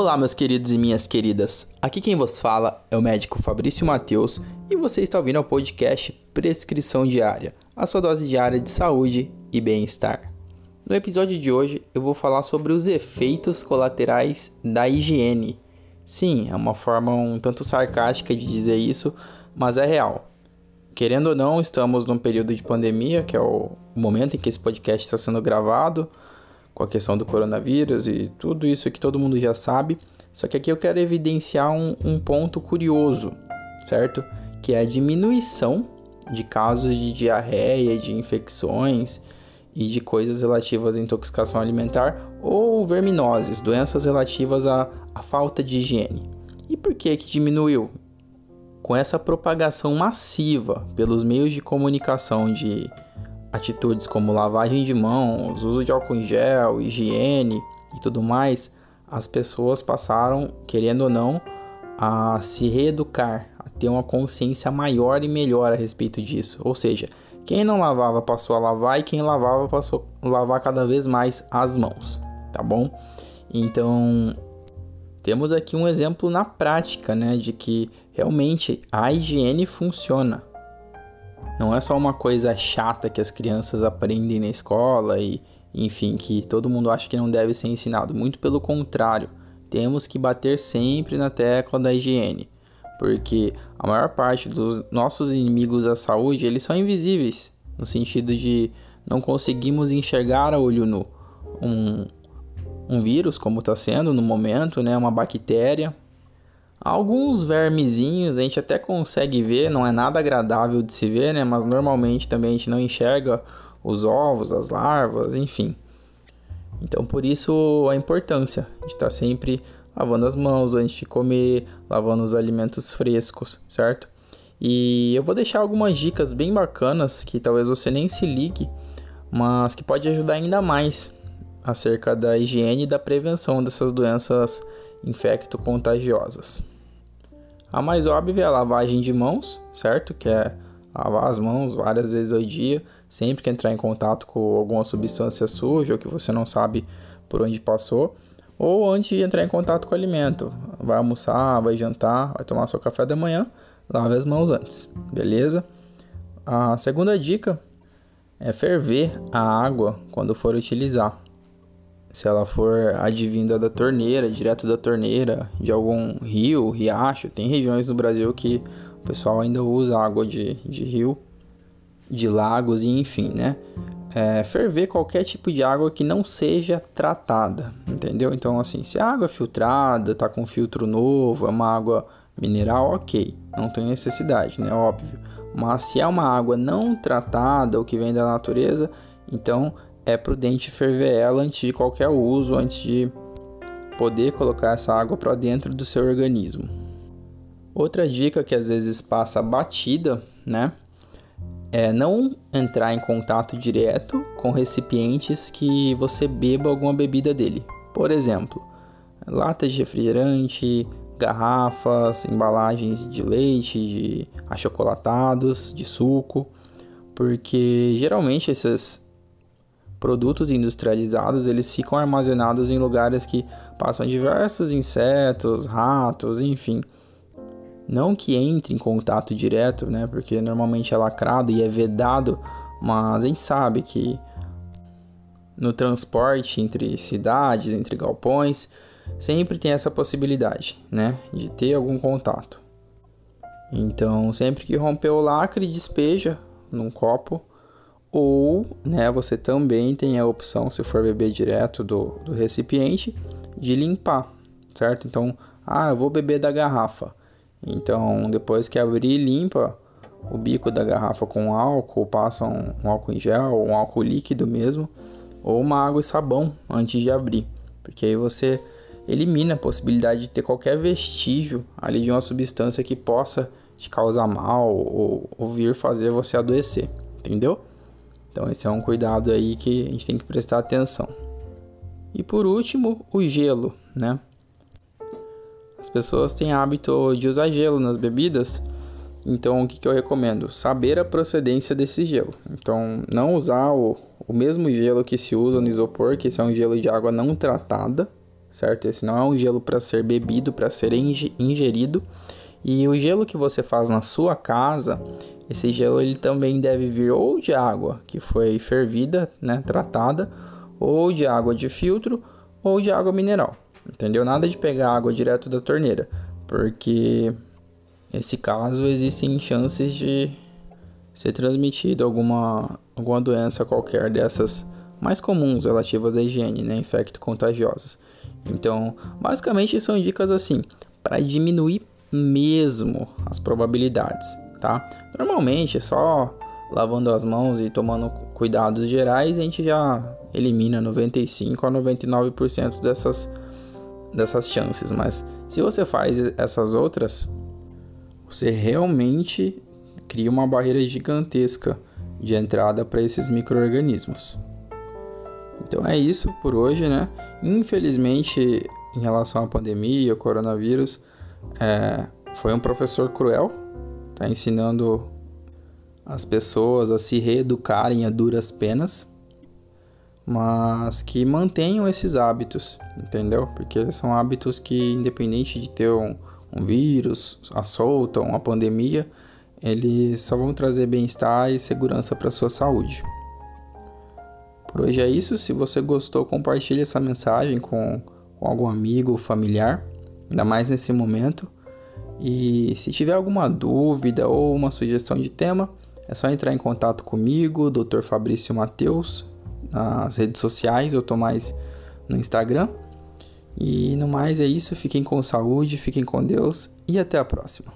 Olá, meus queridos e minhas queridas. Aqui quem vos fala é o médico Fabrício Mateus e você está ouvindo o podcast Prescrição Diária, a sua dose diária de saúde e bem-estar. No episódio de hoje eu vou falar sobre os efeitos colaterais da higiene. Sim, é uma forma um tanto sarcástica de dizer isso, mas é real. Querendo ou não, estamos num período de pandemia, que é o momento em que esse podcast está sendo gravado com a questão do coronavírus e tudo isso que todo mundo já sabe. Só que aqui eu quero evidenciar um, um ponto curioso, certo? Que é a diminuição de casos de diarreia, de infecções e de coisas relativas à intoxicação alimentar ou verminoses, doenças relativas à, à falta de higiene. E por que que diminuiu? Com essa propagação massiva pelos meios de comunicação de atitudes como lavagem de mãos, uso de álcool em gel, higiene e tudo mais, as pessoas passaram, querendo ou não, a se reeducar, a ter uma consciência maior e melhor a respeito disso. Ou seja, quem não lavava passou a lavar e quem lavava passou a lavar cada vez mais as mãos, tá bom? Então, temos aqui um exemplo na prática, né, de que realmente a higiene funciona. Não é só uma coisa chata que as crianças aprendem na escola e, enfim, que todo mundo acha que não deve ser ensinado. Muito pelo contrário, temos que bater sempre na tecla da higiene, porque a maior parte dos nossos inimigos da saúde, eles são invisíveis, no sentido de não conseguimos enxergar a olho nu um, um vírus, como está sendo no momento, né, uma bactéria, Alguns vermezinhos a gente até consegue ver, não é nada agradável de se ver, né? Mas normalmente também a gente não enxerga os ovos, as larvas, enfim. Então por isso a importância de estar sempre lavando as mãos antes de comer, lavando os alimentos frescos, certo? E eu vou deixar algumas dicas bem bacanas que talvez você nem se ligue, mas que pode ajudar ainda mais acerca da higiene e da prevenção dessas doenças infecto-contagiosas. A mais óbvia é a lavagem de mãos, certo? Que é lavar as mãos várias vezes ao dia, sempre que entrar em contato com alguma substância suja ou que você não sabe por onde passou, ou antes de entrar em contato com o alimento. Vai almoçar, vai jantar, vai tomar seu café da manhã, lave as mãos antes, beleza? A segunda dica é ferver a água quando for utilizar se ela for advinda da torneira, direto da torneira, de algum rio, riacho. Tem regiões no Brasil que o pessoal ainda usa água de, de rio, de lagos e enfim, né? É, ferver qualquer tipo de água que não seja tratada, entendeu? Então, assim, se a água é filtrada, tá com filtro novo, é uma água mineral, ok, não tem necessidade, né? Óbvio. Mas se é uma água não tratada ou que vem da natureza, então é prudente ferver ela antes de qualquer uso, antes de poder colocar essa água para dentro do seu organismo. Outra dica que às vezes passa batida, né? É não entrar em contato direto com recipientes que você beba alguma bebida dele. Por exemplo, latas de refrigerante, garrafas, embalagens de leite, de achocolatados, de suco, porque geralmente esses produtos industrializados eles ficam armazenados em lugares que passam diversos insetos, ratos, enfim. Não que entre em contato direto, né? Porque normalmente é lacrado e é vedado, mas a gente sabe que no transporte entre cidades, entre galpões, sempre tem essa possibilidade, né? De ter algum contato. Então, sempre que romper o lacre, despeja num copo ou né, você também tem a opção, se for beber direto do, do recipiente, de limpar, certo? Então, ah, eu vou beber da garrafa. Então, depois que abrir, limpa o bico da garrafa com álcool, passa um, um álcool em gel, um álcool líquido mesmo, ou uma água e sabão antes de abrir, porque aí você elimina a possibilidade de ter qualquer vestígio ali de uma substância que possa te causar mal ou, ou vir fazer você adoecer, entendeu? Então esse é um cuidado aí que a gente tem que prestar atenção. E por último, o gelo, né? As pessoas têm hábito de usar gelo nas bebidas, então o que, que eu recomendo? Saber a procedência desse gelo. Então não usar o, o mesmo gelo que se usa no isopor, que esse é um gelo de água não tratada, certo? Esse não é um gelo para ser bebido, para ser ingerido. E o gelo que você faz na sua casa, esse gelo ele também deve vir ou de água que foi fervida, né, tratada, ou de água de filtro, ou de água mineral. Entendeu? Nada de pegar água direto da torneira, porque nesse caso existem chances de ser transmitido alguma, alguma doença qualquer dessas mais comuns relativas à higiene, né, infecto-contagiosas. Então, basicamente são dicas assim para diminuir mesmo as probabilidades, tá? Normalmente é só lavando as mãos e tomando cuidados gerais a gente já elimina 95 a 99% dessas dessas chances, mas se você faz essas outras, você realmente cria uma barreira gigantesca de entrada para esses micro-organismos. Então é isso por hoje, né? Infelizmente, em relação à pandemia, ao coronavírus, é, foi um professor cruel, tá ensinando as pessoas a se reeducarem a duras penas, mas que mantenham esses hábitos, entendeu? Porque são hábitos que, independente de ter um, um vírus, a solta, uma pandemia, eles só vão trazer bem-estar e segurança para sua saúde. Por hoje é isso. Se você gostou, compartilhe essa mensagem com, com algum amigo ou familiar, ainda mais nesse momento. E se tiver alguma dúvida ou uma sugestão de tema, é só entrar em contato comigo, Dr. Fabrício Mateus, nas redes sociais, eu tô mais no Instagram. E no mais é isso, fiquem com saúde, fiquem com Deus e até a próxima.